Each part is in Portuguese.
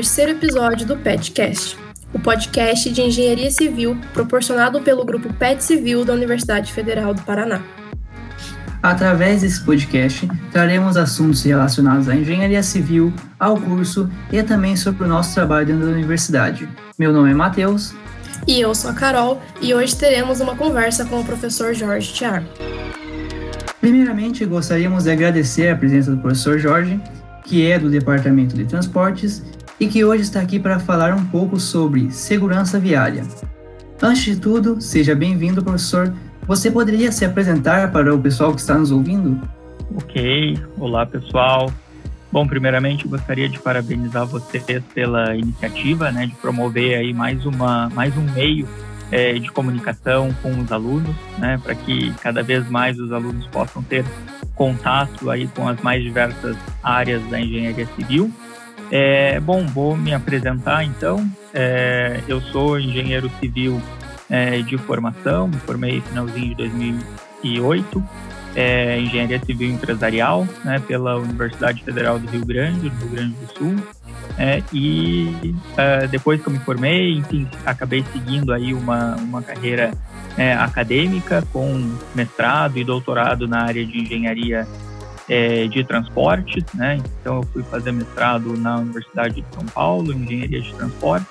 terceiro episódio do PetCast, o podcast de engenharia civil proporcionado pelo grupo PET Civil da Universidade Federal do Paraná. Através desse podcast, traremos assuntos relacionados à engenharia civil, ao curso e também sobre o nosso trabalho dentro da universidade. Meu nome é Matheus. E eu sou a Carol, e hoje teremos uma conversa com o professor Jorge Thiago. Primeiramente, gostaríamos de agradecer a presença do professor Jorge, que é do Departamento de Transportes e que hoje está aqui para falar um pouco sobre segurança viária. Antes de tudo, seja bem-vindo, professor. Você poderia se apresentar para o pessoal que está nos ouvindo? Ok, olá pessoal. Bom, primeiramente gostaria de parabenizar vocês pela iniciativa, né, de promover aí mais uma, mais um meio é, de comunicação com os alunos, né, para que cada vez mais os alunos possam ter contato aí com as mais diversas áreas da engenharia civil. É, bom, vou me apresentar então. É, eu sou engenheiro civil é, de formação, me formei finalzinho de 2008, é, engenharia civil empresarial, né, pela Universidade Federal do Rio Grande, no Rio Grande do Sul. É, e uh, depois que eu me formei, enfim, acabei seguindo aí uma, uma carreira é, acadêmica com mestrado e doutorado na área de engenharia é, de transporte, né? Então eu fui fazer mestrado na Universidade de São Paulo, em engenharia de transporte,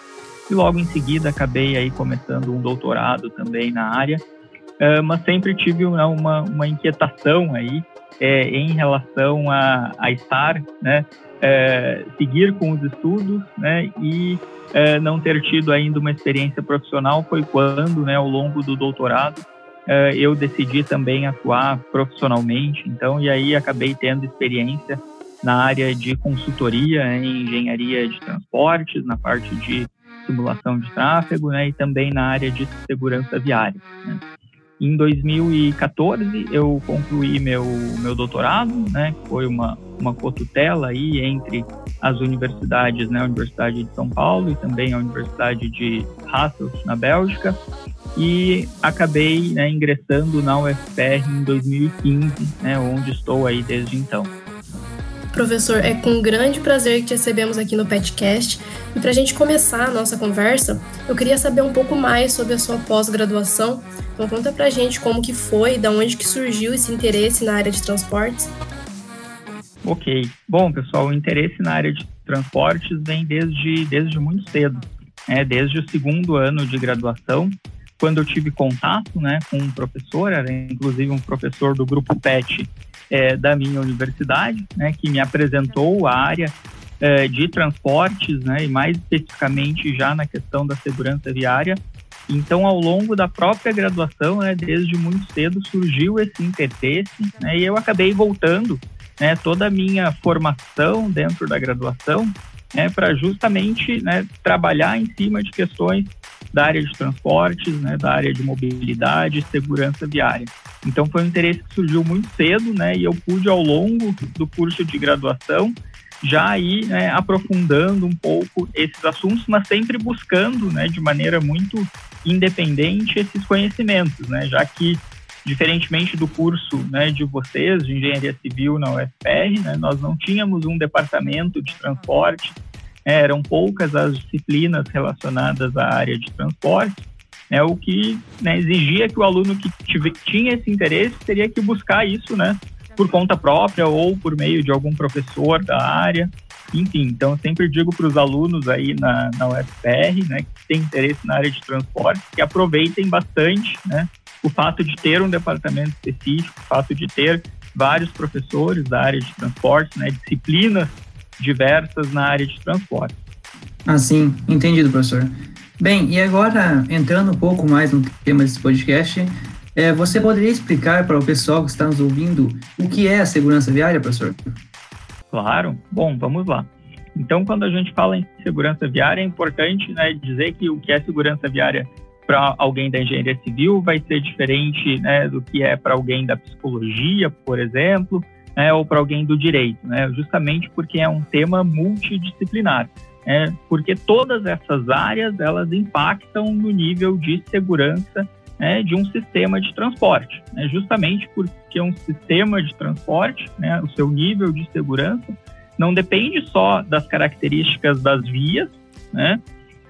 e logo em seguida acabei aí começando um doutorado também na área, uh, mas sempre tive uma, uma, uma inquietação aí é, em relação a, a estar, né, é, seguir com os estudos, né, e é, não ter tido ainda uma experiência profissional foi quando, né, ao longo do doutorado, eu decidi também atuar profissionalmente. Então, e aí acabei tendo experiência na área de consultoria em engenharia de transportes, na parte de simulação de tráfego, né, e também na área de segurança viária. Né. Em 2014 eu concluí meu meu doutorado, né? Foi uma uma cotutela aí entre as universidades, né? A Universidade de São Paulo e também a Universidade de Hasselt na Bélgica e acabei né, ingressando na UFPR em 2015, né? Onde estou aí desde então. Professor, é com grande prazer que te recebemos aqui no PetCast. E para a gente começar a nossa conversa, eu queria saber um pouco mais sobre a sua pós-graduação. Então conta para a gente como que foi, da onde que surgiu esse interesse na área de transportes. Ok. Bom, pessoal, o interesse na área de transportes vem desde, desde muito cedo. É, desde o segundo ano de graduação, quando eu tive contato né, com um professor, era inclusive um professor do grupo PET é, da minha universidade, né, que me apresentou a área é, de transportes, né, e mais especificamente já na questão da segurança viária. Então, ao longo da própria graduação, né, desde muito cedo, surgiu esse interesse, né, e eu acabei voltando né, toda a minha formação dentro da graduação né, para justamente né, trabalhar em cima de questões da área de transportes, né, da área de mobilidade segurança viária. Então foi um interesse que surgiu muito cedo, né, e eu pude ao longo do curso de graduação já ir né, aprofundando um pouco esses assuntos, mas sempre buscando, né, de maneira muito independente esses conhecimentos, né, já que diferentemente do curso né, de vocês de engenharia civil na UFR, né, nós não tínhamos um departamento de transporte, né, eram poucas as disciplinas relacionadas à área de transporte, né, o que né, exigia que o aluno que tive, tinha esse interesse teria que buscar isso né, por conta própria ou por meio de algum professor da área. Enfim, então sempre digo para os alunos aí na, na UFR, né, que têm interesse na área de transporte, que aproveitem bastante, né, o fato de ter um departamento específico, o fato de ter vários professores da área de transporte, né, disciplinas diversas na área de transporte. Ah, sim, entendido, professor. Bem, e agora, entrando um pouco mais no tema desse podcast, é, você poderia explicar para o pessoal que está nos ouvindo o que é a segurança viária, professor? Claro. Bom, vamos lá. Então, quando a gente fala em segurança viária, é importante né, dizer que o que é segurança viária para alguém da engenharia civil vai ser diferente né, do que é para alguém da psicologia, por exemplo, né, ou para alguém do direito, né, justamente porque é um tema multidisciplinar. Né, porque todas essas áreas elas impactam no nível de segurança né, de um sistema de transporte, né, justamente porque um sistema de transporte, né, o seu nível de segurança não depende só das características das vias, né?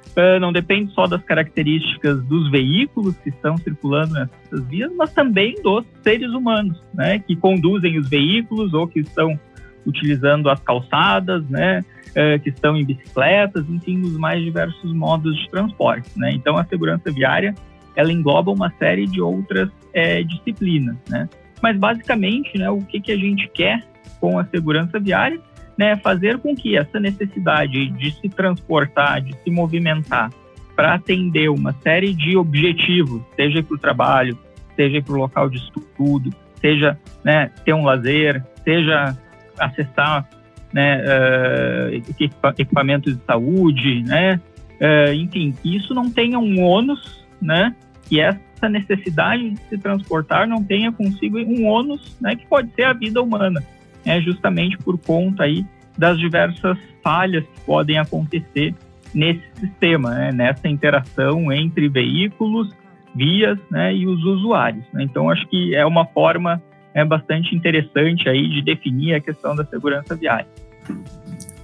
Uh, não depende só das características dos veículos que estão circulando nessas vias, mas também dos seres humanos, né, que conduzem os veículos ou que estão utilizando as calçadas, né, uh, que estão em bicicletas, enfim, os mais diversos modos de transporte, né. Então, a segurança viária ela engloba uma série de outras é, disciplinas, né. Mas basicamente, né, o que que a gente quer com a segurança viária né, fazer com que essa necessidade de se transportar, de se movimentar, para atender uma série de objetivos, seja para o trabalho, seja para o local de estudo, seja né, ter um lazer, seja acessar né, uh, equipamentos de saúde, né, uh, enfim, que isso não tenha um ônus, né, que essa necessidade de se transportar não tenha consigo um ônus, né, que pode ser a vida humana é justamente por conta aí das diversas falhas que podem acontecer nesse sistema, né, nessa interação entre veículos, vias né, e os usuários. Né? Então, acho que é uma forma é bastante interessante aí de definir a questão da segurança viária.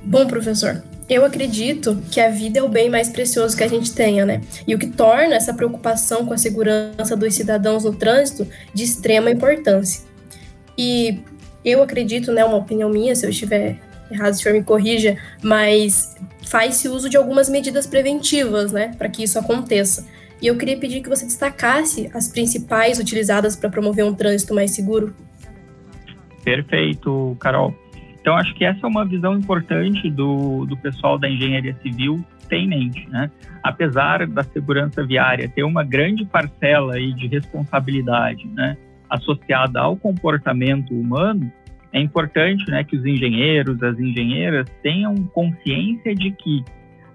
Bom, professor, eu acredito que a vida é o bem mais precioso que a gente tenha, né? E o que torna essa preocupação com a segurança dos cidadãos no trânsito de extrema importância. E eu acredito, né, uma opinião minha, se eu estiver errado, o senhor me corrija, mas faz-se uso de algumas medidas preventivas, né, para que isso aconteça. E eu queria pedir que você destacasse as principais utilizadas para promover um trânsito mais seguro. Perfeito, Carol. Então, acho que essa é uma visão importante do, do pessoal da engenharia civil ter em mente, né? Apesar da segurança viária ter uma grande parcela aí de responsabilidade, né? associada ao comportamento humano, é importante né, que os engenheiros, as engenheiras tenham consciência de que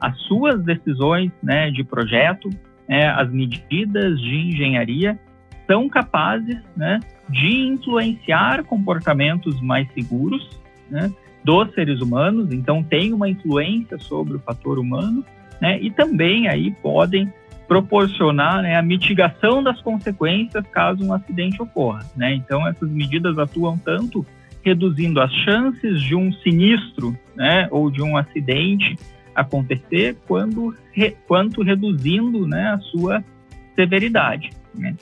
as suas decisões né, de projeto, né, as medidas de engenharia, são capazes né, de influenciar comportamentos mais seguros né, dos seres humanos, então tem uma influência sobre o fator humano, né, e também aí podem proporcionar né, a mitigação das consequências caso um acidente ocorra. Né? Então, essas medidas atuam tanto reduzindo as chances de um sinistro né, ou de um acidente acontecer, quando, re, quanto reduzindo né, a sua severidade. Né?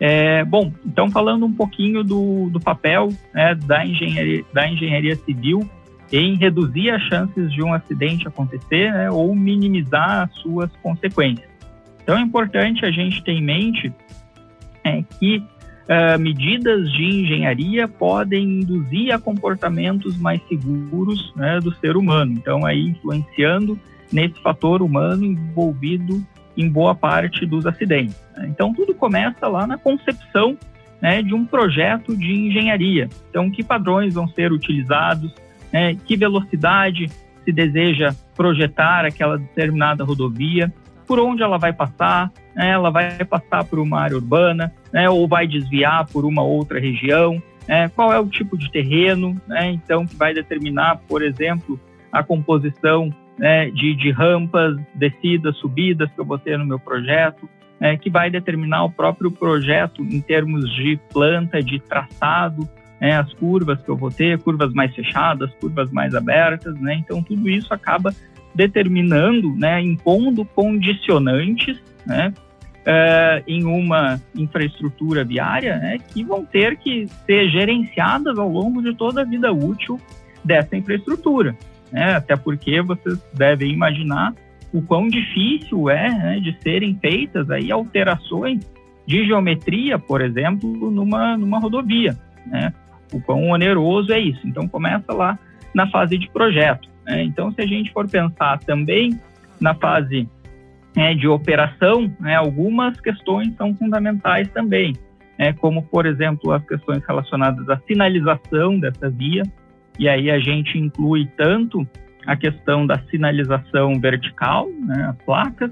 É, bom, então falando um pouquinho do, do papel né, da, engenharia, da engenharia civil em reduzir as chances de um acidente acontecer né, ou minimizar as suas consequências. Então é importante a gente ter em mente é, que uh, medidas de engenharia podem induzir a comportamentos mais seguros né, do ser humano. Então aí influenciando nesse fator humano envolvido em boa parte dos acidentes. Né? Então tudo começa lá na concepção né, de um projeto de engenharia. Então que padrões vão ser utilizados, né, que velocidade se deseja projetar aquela determinada rodovia, por onde ela vai passar, né? ela vai passar por uma área urbana, né? ou vai desviar por uma outra região, né? qual é o tipo de terreno, então que vai determinar, por exemplo, a composição né, de, de, rampas, descidas, subidas que eu vou ter no meu projeto, né, que vai determinar o próprio projeto em termos de planta, de traçado, né, as curvas que eu vou ter, curvas mais fechadas, curvas mais abertas, né, então tudo isso acaba determinando, né, impondo condicionantes, né, uh, em uma infraestrutura viária, que vão ter que ser gerenciadas ao longo de toda a vida útil dessa infraestrutura, né, até porque vocês devem imaginar o quão difícil é né, de serem feitas aí alterações de geometria, por exemplo, numa, numa rodovia, né, o quão oneroso é isso. Então começa lá na fase de projeto. Né? Então, se a gente for pensar também na fase né, de operação, né, algumas questões são fundamentais também, né, como, por exemplo, as questões relacionadas à sinalização dessa via, e aí a gente inclui tanto a questão da sinalização vertical, né, as placas,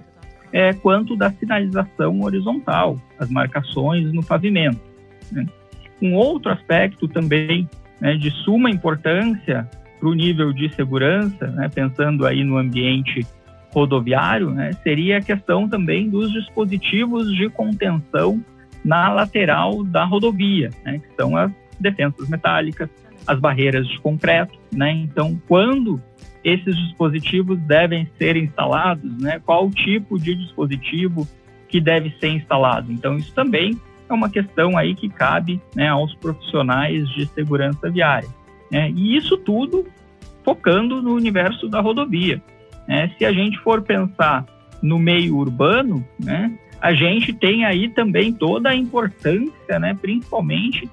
é, quanto da sinalização horizontal, as marcações no pavimento. Né. Um outro aspecto também né, de suma importância para o nível de segurança, né, pensando aí no ambiente rodoviário, né, seria a questão também dos dispositivos de contenção na lateral da rodovia, né, que são as defensas metálicas, as barreiras de concreto, né? Então, quando esses dispositivos devem ser instalados, né? Qual o tipo de dispositivo que deve ser instalado? Então, isso também é uma questão aí que cabe né, aos profissionais de segurança viária. Né? E isso tudo focando no universo da rodovia. Né? Se a gente for pensar no meio urbano, né, a gente tem aí também toda a importância, né, principalmente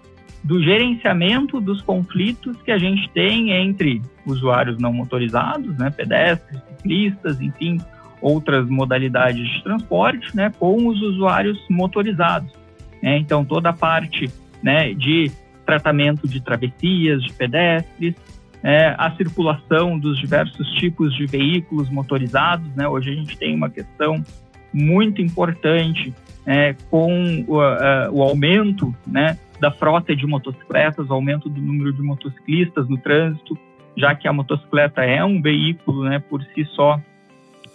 do gerenciamento dos conflitos que a gente tem entre usuários não motorizados, né, pedestres, ciclistas, enfim, outras modalidades de transporte, né, com os usuários motorizados. Né? Então, toda a parte né, de tratamento de travessias, de pedestres, é, a circulação dos diversos tipos de veículos motorizados. Né? Hoje a gente tem uma questão muito importante é, com o, a, o aumento né, da frota de motocicletas, o aumento do número de motociclistas no trânsito, já que a motocicleta é um veículo, né, por si só,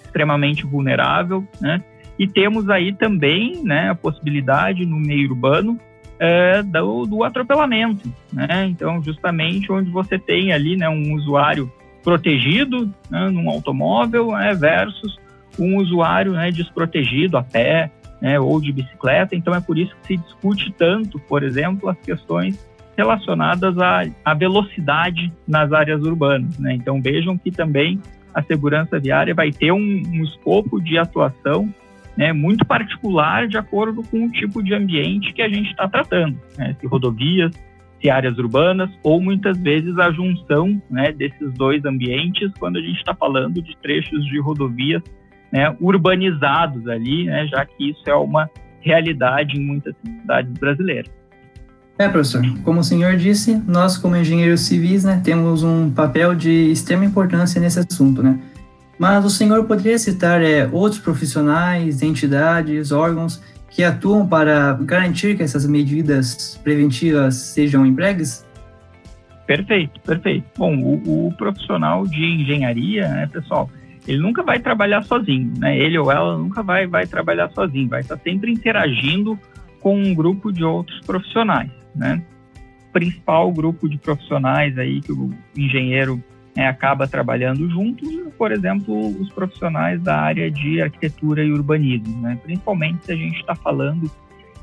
extremamente vulnerável, né? E temos aí também, né, a possibilidade no meio urbano é, do, do, atropelamento, né? Então, justamente onde você tem ali, né, um usuário protegido né, num automóvel né, versus um usuário né, desprotegido a pé, né, ou de bicicleta. Então é por isso que se discute tanto, por exemplo, as questões relacionadas à, à velocidade nas áreas urbanas. Né? Então vejam que também a segurança viária vai ter um, um escopo de atuação né, muito particular de acordo com o tipo de ambiente que a gente está tratando, né? se rodovias, se áreas urbanas, ou muitas vezes a junção né, desses dois ambientes quando a gente está falando de trechos de rodovias né, urbanizados ali, né, já que isso é uma realidade em muitas cidades brasileiras. É, professor, como o senhor disse, nós como engenheiros civis, né, temos um papel de extrema importância nesse assunto, né? Mas o senhor poderia citar é, outros profissionais, entidades, órgãos que atuam para garantir que essas medidas preventivas sejam empregues? Perfeito, perfeito. Bom, o, o profissional de engenharia, né, pessoal, ele nunca vai trabalhar sozinho, né? Ele ou ela nunca vai, vai trabalhar sozinho, vai estar sempre interagindo com um grupo de outros profissionais, né? O principal grupo de profissionais aí que o engenheiro é, acaba trabalhando junto, por exemplo, os profissionais da área de arquitetura e urbanismo, né? Principalmente se a gente está falando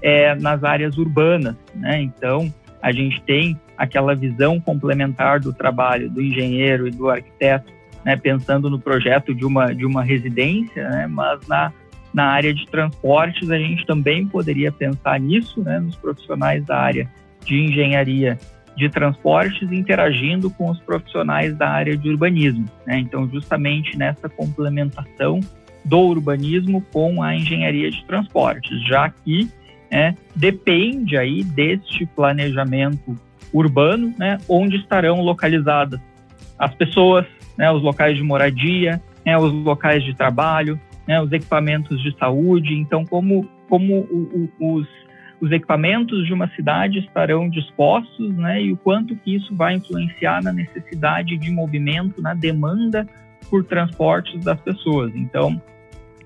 é, nas áreas urbanas, né? Então, a gente tem aquela visão complementar do trabalho do engenheiro e do arquiteto né, pensando no projeto de uma, de uma residência, né, mas na, na área de transportes a gente também poderia pensar nisso, né, nos profissionais da área de engenharia de transportes interagindo com os profissionais da área de urbanismo. Né? Então, justamente nessa complementação do urbanismo com a engenharia de transportes, já que é, depende aí deste planejamento urbano, né, onde estarão localizadas as pessoas, né, os locais de moradia, né, os locais de trabalho, né, os equipamentos de saúde. Então, como, como o, o, os, os equipamentos de uma cidade estarão dispostos né, e o quanto que isso vai influenciar na necessidade de movimento, na demanda por transportes das pessoas. Então,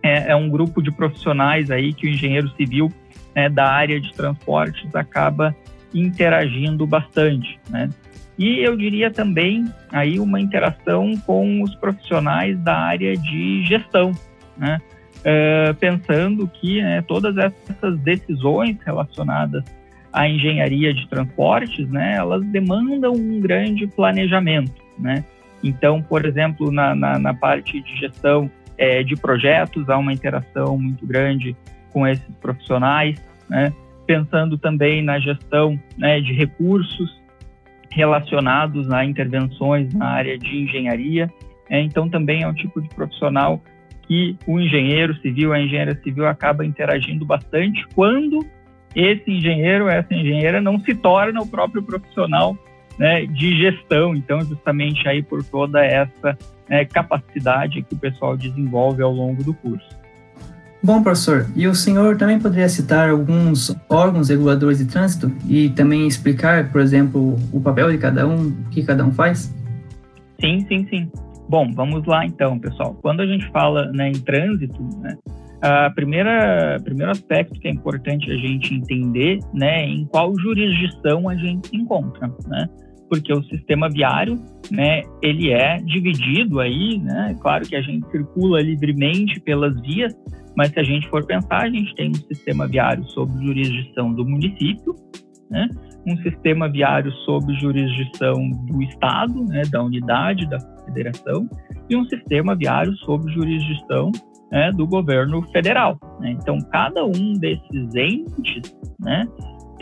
é, é um grupo de profissionais aí que o engenheiro civil né, da área de transportes acaba interagindo bastante, né? E eu diria também aí uma interação com os profissionais da área de gestão, né? Uh, pensando que né, todas essas decisões relacionadas à engenharia de transportes, né, elas demandam um grande planejamento, né? Então, por exemplo, na, na, na parte de gestão é, de projetos, há uma interação muito grande com esses profissionais, né? Pensando também na gestão né, de recursos, relacionados a intervenções na área de engenharia. É, então, também é um tipo de profissional que o engenheiro civil, a engenheira civil acaba interagindo bastante quando esse engenheiro, essa engenheira não se torna o próprio profissional né, de gestão. Então, justamente aí por toda essa né, capacidade que o pessoal desenvolve ao longo do curso. Bom, professor, e o senhor também poderia citar alguns órgãos reguladores de trânsito e também explicar, por exemplo, o papel de cada um, o que cada um faz? Sim, sim, sim. Bom, vamos lá então, pessoal. Quando a gente fala né, em trânsito, né, a primeira primeiro aspecto que é importante a gente entender, né, em qual jurisdição a gente se encontra, né? Porque o sistema viário, né, ele é dividido aí, né, claro que a gente circula livremente pelas vias, mas se a gente for pensar, a gente tem um sistema viário sob jurisdição do município, né, um sistema viário sob jurisdição do Estado, né, da unidade, da federação, e um sistema viário sob jurisdição né, do governo federal. Né? Então, cada um desses entes né,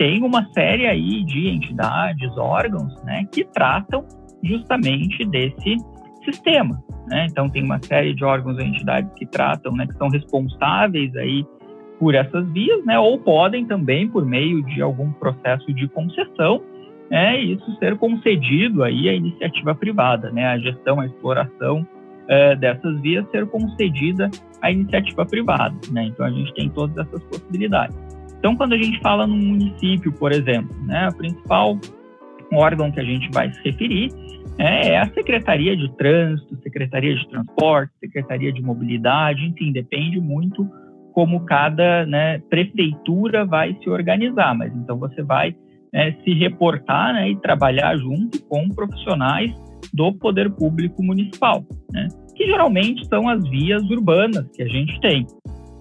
tem uma série aí de entidades, órgãos, né, que tratam justamente desse sistema. Né? Então, tem uma série de órgãos e entidades que tratam, né, que são responsáveis aí por essas vias, né, ou podem também, por meio de algum processo de concessão, é isso ser concedido aí à iniciativa privada, né, a gestão, a exploração é, dessas vias ser concedida à iniciativa privada, né, então a gente tem todas essas possibilidades. Então, quando a gente fala num município, por exemplo, né, a principal órgão que a gente vai se referir é, é a Secretaria de Trânsito, Secretaria de Transporte, Secretaria de Mobilidade, enfim, depende muito como cada né, prefeitura vai se organizar, mas então você vai né, se reportar né, e trabalhar junto com profissionais do poder público municipal, né, que geralmente são as vias urbanas que a gente tem,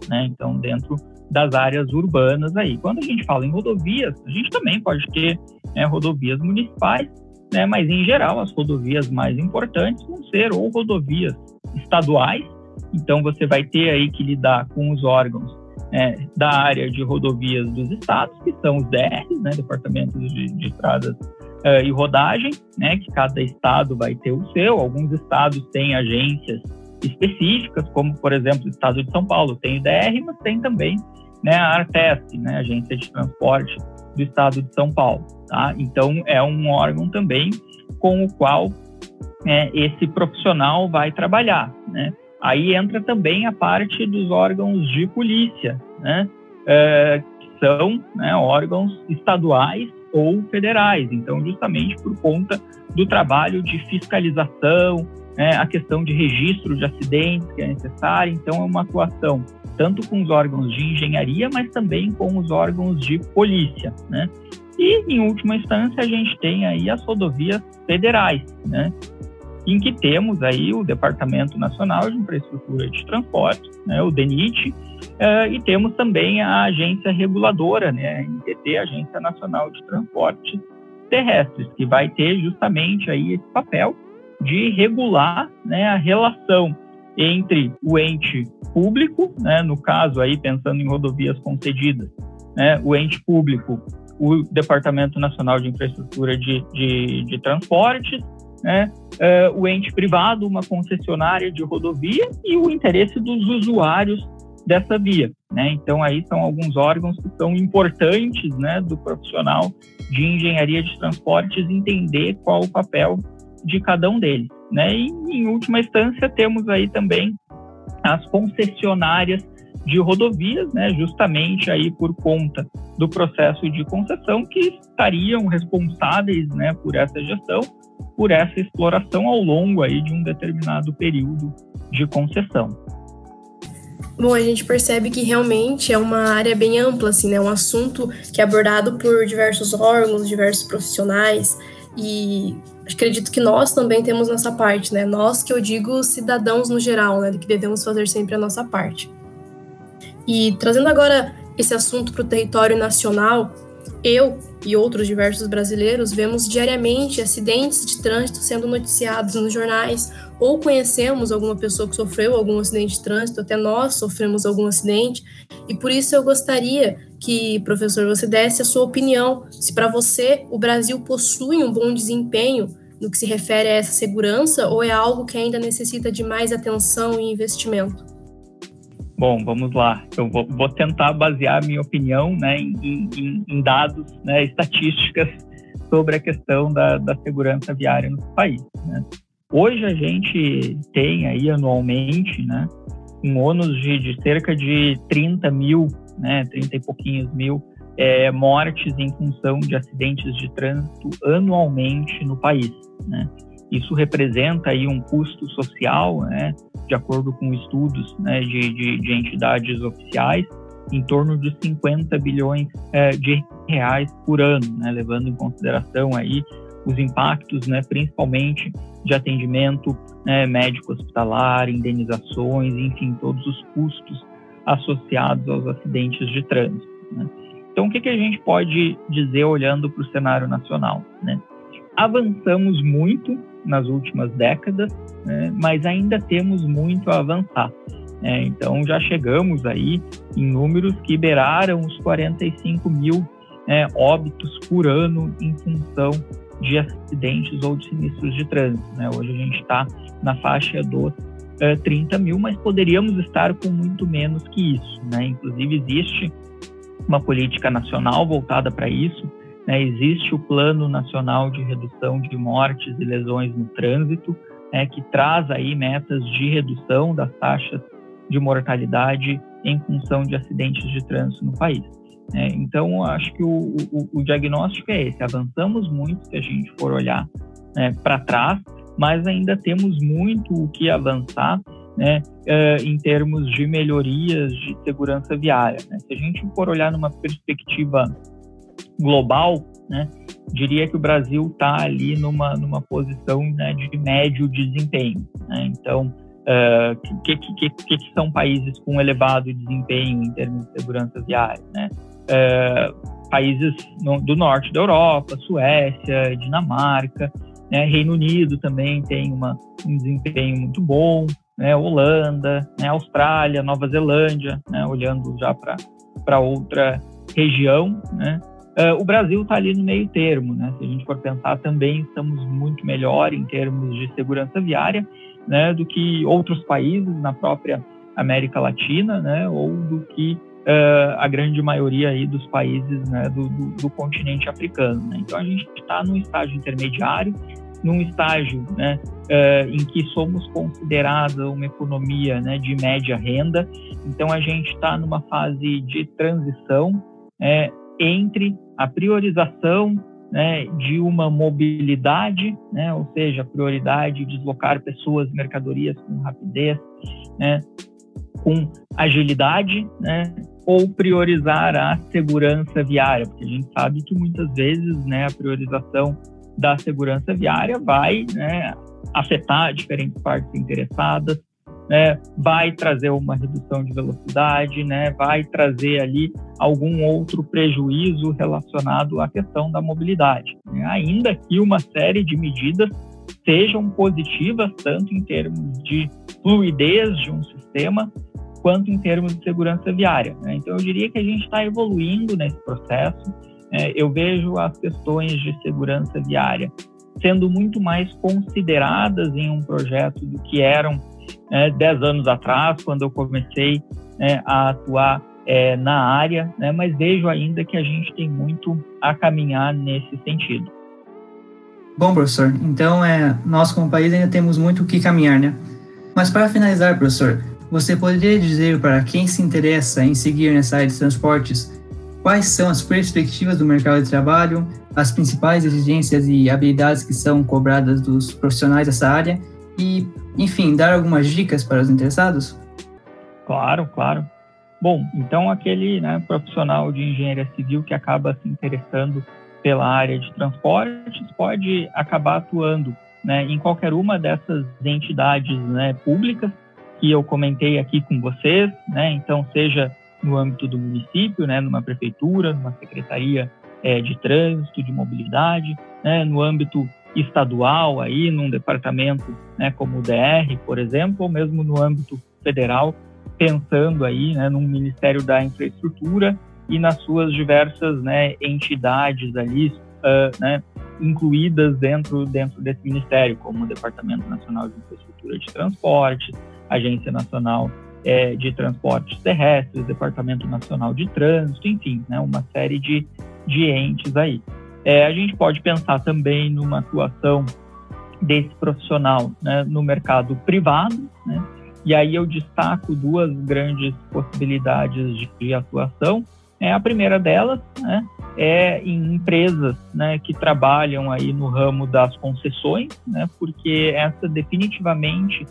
né, então dentro das áreas urbanas aí. Quando a gente fala em rodovias, a gente também pode ter né, rodovias municipais, né, mas em geral as rodovias mais importantes vão ser ou rodovias estaduais então, você vai ter aí que lidar com os órgãos é, da área de rodovias dos estados, que são os DRs, né, Departamentos de, de Estradas uh, e Rodagem, né, que cada estado vai ter o seu. Alguns estados têm agências específicas, como, por exemplo, o estado de São Paulo tem o DR, mas tem também né, a Artesc, né, Agência de Transporte do estado de São Paulo. Tá? Então, é um órgão também com o qual é, esse profissional vai trabalhar. Né? Aí entra também a parte dos órgãos de polícia, né? É, que são né, órgãos estaduais ou federais. Então, justamente por conta do trabalho de fiscalização, né, a questão de registro de acidentes que é necessária. Então, é uma atuação tanto com os órgãos de engenharia, mas também com os órgãos de polícia, né? E, em última instância, a gente tem aí as rodovias federais, né? em que temos aí o Departamento Nacional de Infraestrutura de Transporte, né, o DENIT, uh, e temos também a agência reguladora, né, a NTT, Agência Nacional de Transportes Terrestres, que vai ter justamente aí esse papel de regular né, a relação entre o ente público, né, no caso aí pensando em rodovias concedidas, né, o ente público, o Departamento Nacional de Infraestrutura de, de, de Transportes, né, uh, o ente privado, uma concessionária de rodovia e o interesse dos usuários dessa via. Né? Então, aí são alguns órgãos que são importantes né, do profissional de engenharia de transportes entender qual o papel de cada um deles. Né? E, em última instância, temos aí também as concessionárias de rodovias, né, justamente aí por conta do processo de concessão que estariam responsáveis, né, por essa gestão por essa exploração ao longo aí de um determinado período de concessão. Bom, a gente percebe que realmente é uma área bem ampla, assim, né? Um assunto que é abordado por diversos órgãos, diversos profissionais e acredito que nós também temos nossa parte, né? Nós que eu digo cidadãos no geral, né? Que devemos fazer sempre a nossa parte. E trazendo agora esse assunto para o território nacional, eu e outros diversos brasileiros vemos diariamente acidentes de trânsito sendo noticiados nos jornais, ou conhecemos alguma pessoa que sofreu algum acidente de trânsito, até nós sofremos algum acidente, e por isso eu gostaria que, professor, você desse a sua opinião, se para você o Brasil possui um bom desempenho no que se refere a essa segurança, ou é algo que ainda necessita de mais atenção e investimento? Bom, vamos lá. Eu vou, vou tentar basear minha opinião né, em, em, em dados, né, estatísticas sobre a questão da, da segurança viária no país. Né. Hoje a gente tem aí anualmente né, um ônus de, de cerca de 30 mil, né, 30 e pouquinhos mil é, mortes em função de acidentes de trânsito anualmente no país. Né. Isso representa aí um custo social, né, de acordo com estudos né, de, de, de, entidades oficiais, em torno de 50 bilhões é, de reais por ano, né, levando em consideração aí os impactos, né, principalmente de atendimento né, médico hospitalar, indenizações, enfim, todos os custos associados aos acidentes de trânsito. Né? Então, o que, que a gente pode dizer olhando para o cenário nacional? Né? Avançamos muito nas últimas décadas, né, mas ainda temos muito a avançar. Né? Então, já chegamos aí em números que beiraram os 45 mil né, óbitos por ano em função de acidentes ou de sinistros de trânsito. Né? Hoje a gente está na faixa dos uh, 30 mil, mas poderíamos estar com muito menos que isso. Né? Inclusive, existe uma política nacional voltada para isso. Né? Existe o Plano Nacional de Redução de Mortes e Lesões no Trânsito, né? que traz aí metas de redução das taxas de mortalidade em função de acidentes de trânsito no país. É, então, acho que o, o, o, diagnóstico é esse: avançamos muito se a gente for olhar né, para trás, mas ainda temos muito o que avançar né, uh, em termos de melhorias de segurança viária. Né? Se a gente for olhar numa perspectiva global, né, diria que o Brasil está ali numa, numa posição né, de médio desempenho. Né? Então, o uh, que, que, que, que, são países com elevado desempenho em termos de segurança viária? Né? é, países no, do norte da Europa, Suécia, Dinamarca, né, Reino Unido também tem uma, um desempenho muito bom, né, Holanda, né, Austrália, Nova Zelândia, né, olhando já para outra região, né, Uh, o Brasil está ali no meio termo, né? Se a gente for pensar, também estamos muito melhor em termos de segurança viária, né, do que outros países na própria América Latina, né, ou do que uh, a grande maioria aí dos países né, do, do, do, continente africano. Né? Então a gente está num estágio intermediário, num estágio né, uh, em que somos considerada uma economia né, de média renda. Então a gente está numa fase de transição é, entre a priorização né, de uma mobilidade, né, ou seja, prioridade de deslocar pessoas mercadorias com rapidez, né, com agilidade, né, ou priorizar a segurança viária, porque a gente sabe que muitas vezes, né, a priorização da segurança viária vai, né, afetar diferentes partes interessadas, né, vai trazer uma redução de velocidade, né, vai trazer ali algum outro prejuízo relacionado à questão da mobilidade. Né? Ainda que uma série de medidas sejam positivas, tanto em termos de fluidez de um sistema, quanto em termos de segurança viária. Né? Então, eu diria que a gente está evoluindo nesse processo. É, eu vejo as questões de segurança viária sendo muito mais consideradas em um projeto do que eram é, dez anos atrás, quando eu comecei é, a atuar é, na área, né? mas vejo ainda que a gente tem muito a caminhar nesse sentido. Bom, professor, então é, nós como país ainda temos muito o que caminhar, né? Mas para finalizar, professor, você poderia dizer para quem se interessa em seguir nessa área de transportes quais são as perspectivas do mercado de trabalho, as principais exigências e habilidades que são cobradas dos profissionais dessa área e, enfim, dar algumas dicas para os interessados? Claro, claro. Bom, então aquele né, profissional de engenharia civil que acaba se interessando pela área de transportes pode acabar atuando né, em qualquer uma dessas entidades né, públicas que eu comentei aqui com vocês, né? Então, seja no âmbito do município, né, numa prefeitura, numa secretaria é, de trânsito, de mobilidade, né, no âmbito estadual, aí, num departamento né, como o DR, por exemplo, ou mesmo no âmbito federal, pensando aí né, num Ministério da Infraestrutura e nas suas diversas né, entidades ali, uh, né, incluídas dentro, dentro desse ministério, como o Departamento Nacional de Infraestrutura de Transporte, Agência Nacional é, de Transportes Terrestres, Departamento Nacional de Trânsito, enfim, né, uma série de, de entes aí. É, a gente pode pensar também numa atuação desse profissional né, no mercado privado, né, e aí eu destaco duas grandes possibilidades de, de atuação. É, a primeira delas né, é em empresas né, que trabalham aí no ramo das concessões, né, porque essa definitivamente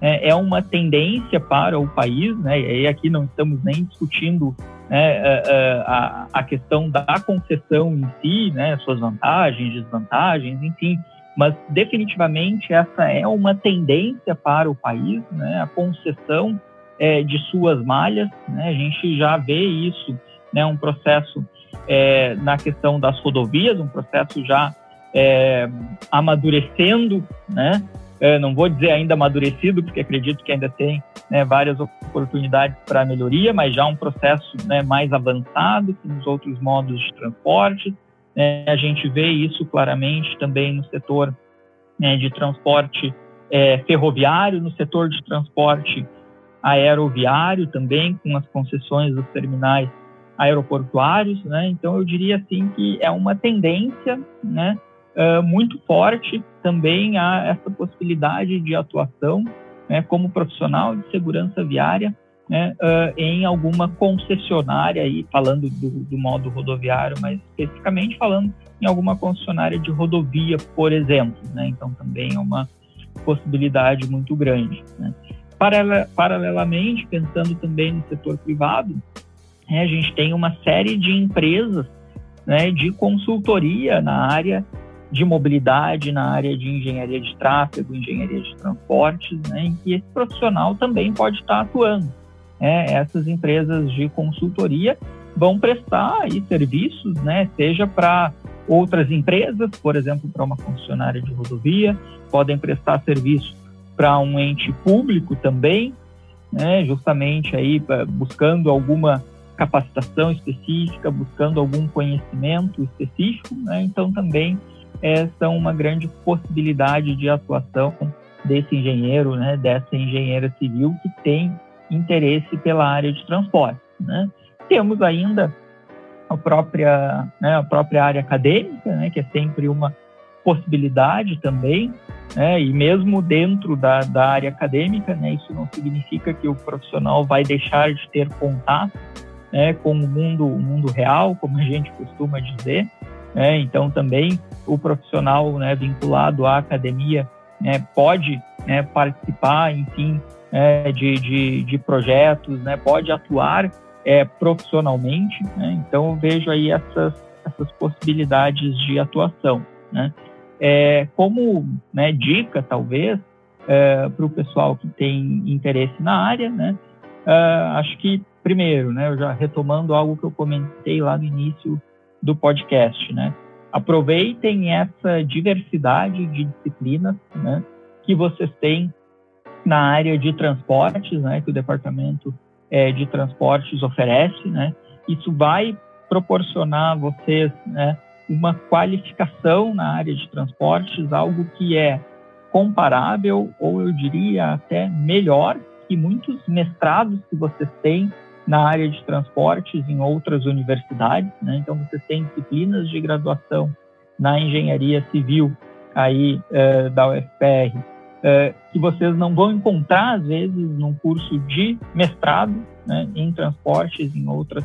é, é uma tendência para o país, né? E aqui não estamos nem discutindo né, a, a, questão da concessão em si, né, suas vantagens, desvantagens, enfim, mas definitivamente essa é uma tendência para o país, né, a concessão é, de suas malhas, né, a gente já vê isso, né, um processo é, na questão das rodovias, um processo já é, amadurecendo, né, é, não vou dizer ainda amadurecido, porque acredito que ainda tem né, várias oportunidades para melhoria, mas já um processo né, mais avançado que nos outros modos de transporte. É, a gente vê isso claramente também no setor né, de transporte é, ferroviário, no setor de transporte aeroviário também, com as concessões dos terminais aeroportuários. Né? Então, eu diria assim que é uma tendência né, muito forte também há essa possibilidade de atuação né, como profissional de segurança viária né, uh, em alguma concessionária, aí, falando do, do, modo rodoviário, mas especificamente falando em alguma concessionária de rodovia, por exemplo. Né, então, também é uma possibilidade muito grande. Né. Paralelamente, pensando também no setor privado, né, a gente tem uma série de empresas né, de consultoria na área de mobilidade na área de engenharia de tráfego, engenharia de transportes, né, em que esse profissional também pode estar atuando. Né? Essas empresas de consultoria vão prestar aí serviços, né, seja para outras empresas, por exemplo, para uma concessionária de rodovia, podem prestar serviço para um ente público também, né, justamente aí buscando alguma capacitação específica, buscando algum conhecimento específico, né, então também é, são uma grande possibilidade de atuação desse engenheiro, né, dessa engenheira civil que tem interesse pela área de transporte. Né? Temos ainda a própria, né, a própria área acadêmica, né, que é sempre uma possibilidade também, né, e mesmo dentro da, da área acadêmica, né, isso não significa que o profissional vai deixar de ter contato né, com o mundo, o mundo real, como a gente costuma dizer, né? Então, também o profissional né, vinculado à academia né, pode né, participar, enfim, é, de, de, de, projetos, né, pode atuar é, profissionalmente. Né? Então, eu vejo aí essas, essas possibilidades de atuação. Né? É, como né, dica, talvez, é, para o pessoal que tem interesse na área, né, é, acho que, primeiro, né, eu já retomando algo que eu comentei lá no início do podcast, né? Aproveitem essa diversidade de disciplinas, né, que vocês têm na área de transportes, né, que o departamento é, de transportes oferece, né? Isso vai proporcionar a vocês, né, uma qualificação na área de transportes, algo que é comparável ou eu diria até melhor que muitos mestrados que vocês têm na área de transportes em outras universidades. Né? Então, você tem disciplinas de graduação na engenharia civil aí uh, da UFPR, uh, que vocês não vão encontrar, às vezes, num curso de mestrado né, em transportes em outras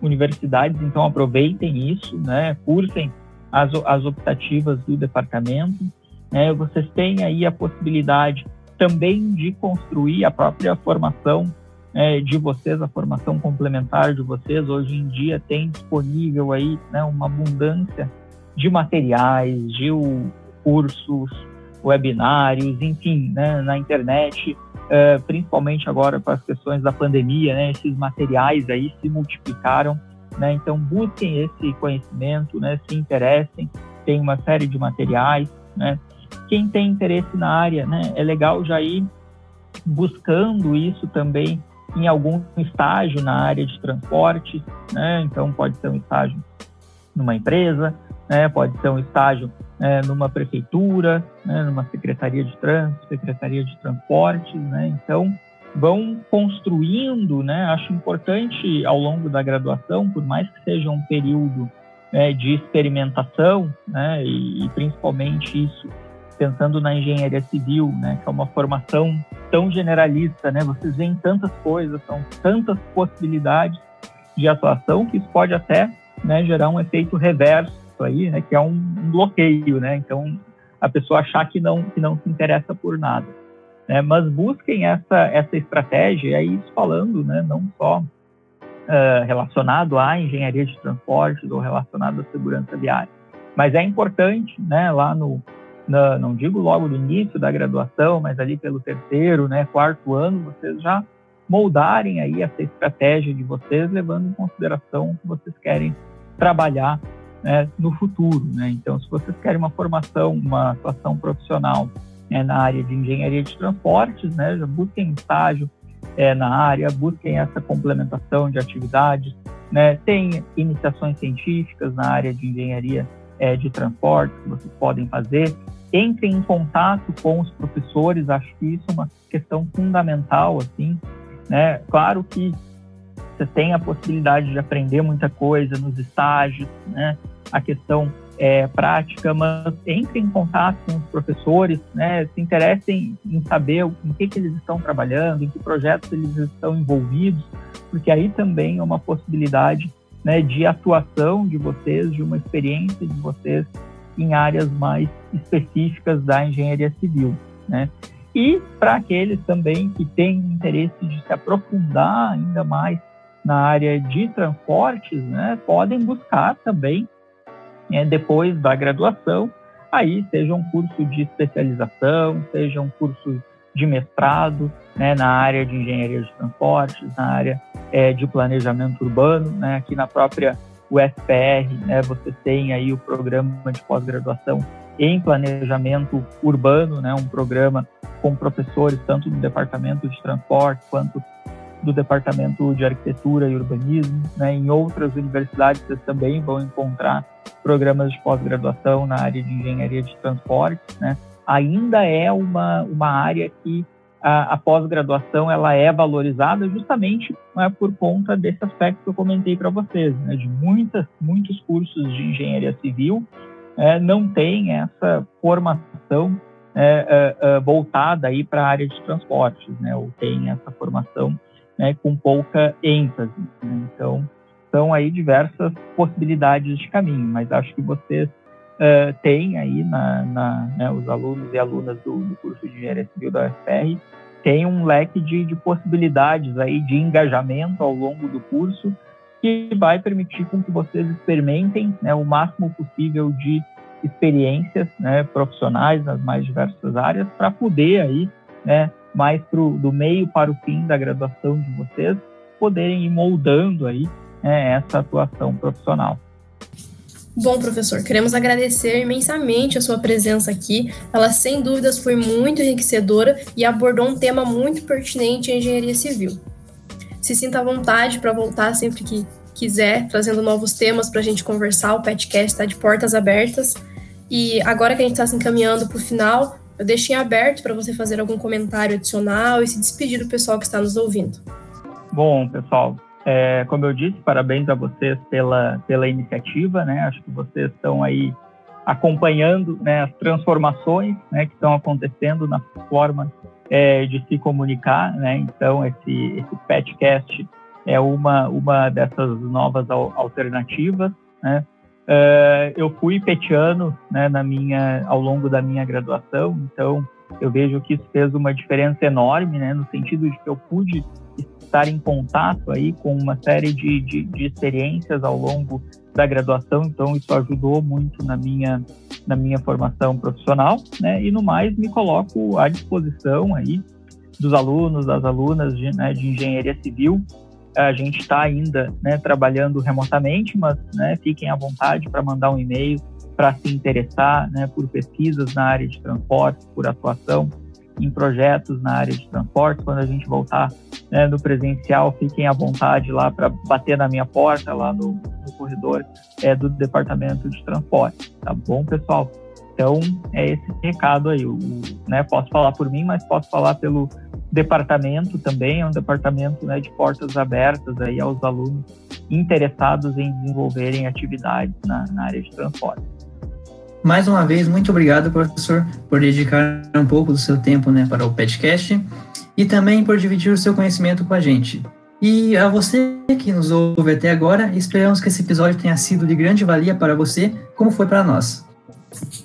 universidades. Então, aproveitem isso, né, cursem as, as optativas do departamento. Né, vocês têm aí a possibilidade também de construir a própria formação é, de vocês, a formação complementar de vocês. Hoje em dia tem disponível aí né, uma abundância de materiais, de cursos, webinários, enfim, né, na internet, é, principalmente agora com as questões da pandemia, né, esses materiais aí se multiplicaram. Né, então busquem esse conhecimento, né, se interessem, tem uma série de materiais. Né. Quem tem interesse na área, né, é legal já ir buscando isso também em algum estágio na área de transporte, né? Então pode ser um estágio numa empresa, né? Pode ser um estágio né, numa prefeitura, né? numa secretaria de trânsito, secretaria de transportes, né? Então vão construindo, né? Acho importante ao longo da graduação, por mais que seja um período né, de experimentação, né? E, e principalmente isso pensando na engenharia civil, né, que é uma formação tão generalista, né, vocês veem tantas coisas, são tantas possibilidades de atuação que isso pode até né, gerar um efeito reverso aí, né, que é um, um, bloqueio, né, então a pessoa achar que não que não se interessa por nada, né, mas busquem essa essa estratégia, e aí isso falando, né, não só uh, relacionado à engenharia de transportes ou relacionado à segurança viária. Mas é importante, né, lá no, na, não digo logo no início da graduação, mas ali pelo terceiro, né, quarto ano, vocês já moldarem aí essa estratégia de vocês, levando em consideração o que vocês querem trabalhar né, no futuro. Né? Então, se vocês querem uma formação, uma atuação profissional né, na área de engenharia de transportes, né, já busquem estágio é, na área, busquem essa complementação de atividades, né, tem iniciações científicas na área de engenharia é, de transportes que vocês podem fazer, entrem em contato com os professores, acho que isso é uma questão fundamental, assim, né, claro que você tem a possibilidade de aprender muita coisa nos estágios, né, a questão é, prática, mas entre em contato com os professores, né, se interessem em saber em que, que eles estão trabalhando, em que projetos eles estão envolvidos, porque aí também é uma possibilidade né, de atuação de vocês, de uma experiência de vocês em áreas mais específicas da engenharia civil, né? E para aqueles também que têm interesse de se aprofundar ainda mais na área de transportes, né, podem buscar também é, depois da graduação, aí seja um curso de especialização, seja um curso de mestrado né, na área de engenharia de transportes, na área é, de planejamento urbano, né, aqui na própria UFPR, né, você tem aí o programa de pós-graduação em planejamento urbano, né, um programa com professores tanto do departamento de transporte quanto do Departamento de Arquitetura e Urbanismo. Né? Em outras universidades vocês também vão encontrar programas de pós-graduação na área de engenharia de transporte. Né? Ainda é uma, uma área que a, a pós-graduação ela é valorizada justamente né, por conta desse aspecto que eu comentei para vocês, né? de muitas, muitos cursos de engenharia civil é, não tem essa formação é, é, voltada aí para a área de transportes, né? ou tem essa formação né, com pouca ênfase. Né? Então, são aí diversas possibilidades de caminho, mas acho que vocês uh, têm aí, na, na né, os alunos e alunas do, do, curso de Engenharia Civil da UFR, tem um leque de, de possibilidades aí de engajamento ao longo do curso que vai permitir com que vocês experimentem né, o máximo possível de experiências né, profissionais nas mais diversas áreas para poder aí né, mais pro, do meio para o fim da graduação de vocês, poderem ir moldando aí né, essa atuação profissional. Bom, professor, queremos agradecer imensamente a sua presença aqui. Ela, sem dúvidas, foi muito enriquecedora e abordou um tema muito pertinente em engenharia civil. Se sinta à vontade para voltar sempre que quiser, trazendo novos temas para a gente conversar. O podcast está de portas abertas. E agora que a gente está se encaminhando para o final, eu deixei aberto para você fazer algum comentário adicional e se despedir do pessoal que está nos ouvindo. Bom, pessoal, é, como eu disse, parabéns a vocês pela, pela iniciativa, né? Acho que vocês estão aí acompanhando né, as transformações né, que estão acontecendo na forma é, de se comunicar, né? Então, esse, esse podcast é uma, uma dessas novas alternativas, né? Uh, eu fui petiano né, na minha, ao longo da minha graduação, então eu vejo que isso fez uma diferença enorme, né, no sentido de que eu pude estar em contato aí com uma série de, de, de experiências ao longo da graduação, então isso ajudou muito na minha, na minha formação profissional, né, e no mais me coloco à disposição aí dos alunos, das alunas de, né, de engenharia civil, a gente está ainda né, trabalhando remotamente, mas né, fiquem à vontade para mandar um e-mail para se interessar né, por pesquisas na área de transporte, por atuação em projetos na área de transporte. Quando a gente voltar né, no presencial, fiquem à vontade lá para bater na minha porta, lá no, no corredor é, do Departamento de Transporte. Tá bom, pessoal? Então, é esse recado aí. Né, posso falar por mim, mas posso falar pelo departamento também, é um departamento né, de portas abertas aí aos alunos interessados em desenvolverem atividades na, na área de transporte. Mais uma vez, muito obrigado, professor, por dedicar um pouco do seu tempo né, para o podcast e também por dividir o seu conhecimento com a gente. E a você que nos ouve até agora, esperamos que esse episódio tenha sido de grande valia para você, como foi para nós.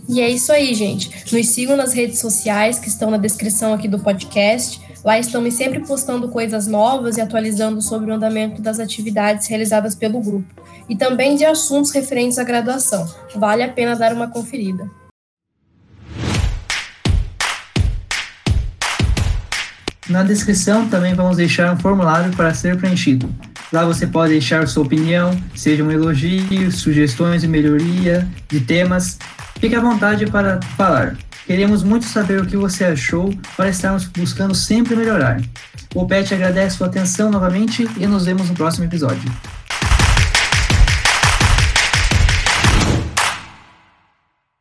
E é isso aí, gente. Nos sigam nas redes sociais que estão na descrição aqui do podcast Lá estamos sempre postando coisas novas e atualizando sobre o andamento das atividades realizadas pelo grupo e também de assuntos referentes à graduação. Vale a pena dar uma conferida. Na descrição também vamos deixar um formulário para ser preenchido. Lá você pode deixar sua opinião, seja um elogio, sugestões de melhoria de temas. Fique à vontade para falar. Queremos muito saber o que você achou para estarmos buscando sempre melhorar. O PET agradece sua atenção novamente e nos vemos no próximo episódio.